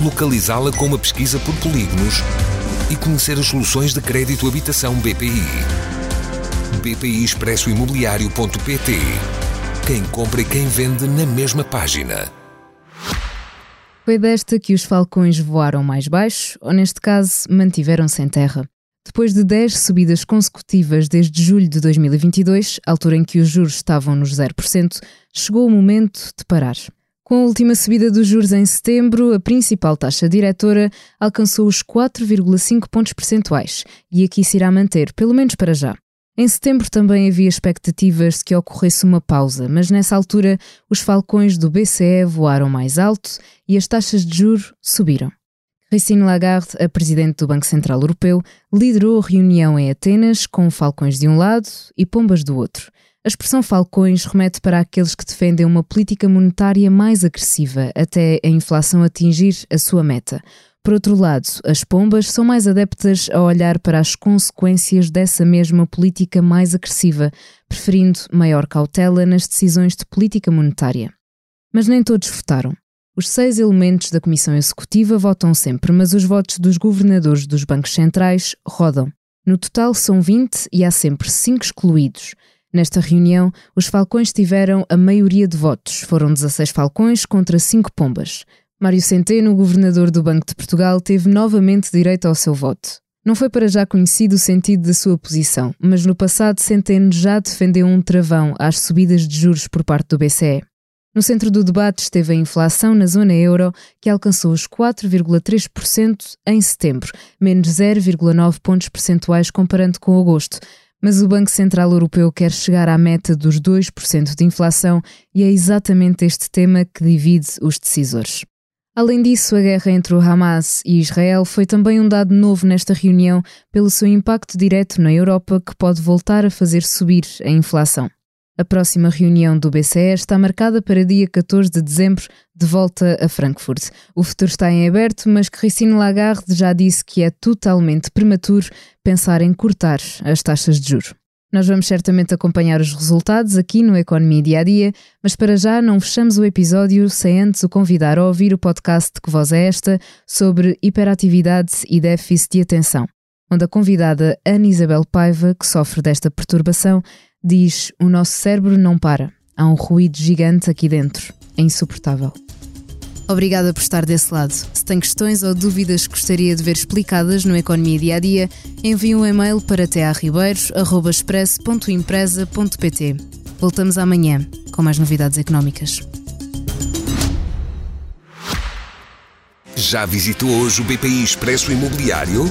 localizá-la com uma pesquisa por polígonos e conhecer as soluções de crédito habitação BPI. BPI Expresso Imobiliário.pt Quem compra e quem vende na mesma página. Foi desta que os falcões voaram mais baixo, ou neste caso, mantiveram-se em terra. Depois de 10 subidas consecutivas desde julho de 2022, altura em que os juros estavam nos 0%, chegou o momento de parar. Com a última subida dos juros em setembro, a principal taxa diretora alcançou os 4,5 pontos percentuais e aqui se irá manter, pelo menos para já. Em setembro também havia expectativas de que ocorresse uma pausa, mas nessa altura os falcões do BCE voaram mais alto e as taxas de juros subiram. Christine Lagarde, a presidente do Banco Central Europeu, liderou a reunião em Atenas com falcões de um lado e pombas do outro. A expressão falcões remete para aqueles que defendem uma política monetária mais agressiva até a inflação atingir a sua meta. Por outro lado, as pombas são mais adeptas a olhar para as consequências dessa mesma política mais agressiva, preferindo maior cautela nas decisões de política monetária. Mas nem todos votaram. Os seis elementos da Comissão Executiva votam sempre, mas os votos dos governadores dos bancos centrais rodam. No total são 20 e há sempre 5 excluídos. Nesta reunião, os falcões tiveram a maioria de votos. Foram 16 falcões contra 5 pombas. Mário Centeno, governador do Banco de Portugal, teve novamente direito ao seu voto. Não foi para já conhecido o sentido da sua posição, mas no passado Centeno já defendeu um travão às subidas de juros por parte do BCE. No centro do debate esteve a inflação na zona euro, que alcançou os 4,3% em setembro, menos 0,9 pontos percentuais comparando com agosto, mas o Banco Central Europeu quer chegar à meta dos 2% de inflação e é exatamente este tema que divide os decisores. Além disso, a guerra entre o Hamas e Israel foi também um dado novo nesta reunião pelo seu impacto direto na Europa que pode voltar a fazer subir a inflação. A próxima reunião do BCE está marcada para dia 14 de dezembro, de volta a Frankfurt. O futuro está em aberto, mas Christine Lagarde já disse que é totalmente prematuro pensar em cortar as taxas de juros. Nós vamos certamente acompanhar os resultados aqui no Economia Dia a Dia, mas para já não fechamos o episódio sem antes o convidar a ouvir o podcast Que Voz é Esta sobre hiperatividade e déficit de atenção, onde a convidada Ana Isabel Paiva, que sofre desta perturbação, diz: O nosso cérebro não para. Há um ruído gigante aqui dentro. É insuportável. Obrigada por estar desse lado. Se tem questões ou dúvidas que gostaria de ver explicadas no Economia Dia a Dia, envie um e-mail para tearribeiros.express.empresa.pt. Voltamos amanhã com mais novidades económicas. Já visitou hoje o BPI Expresso Imobiliário?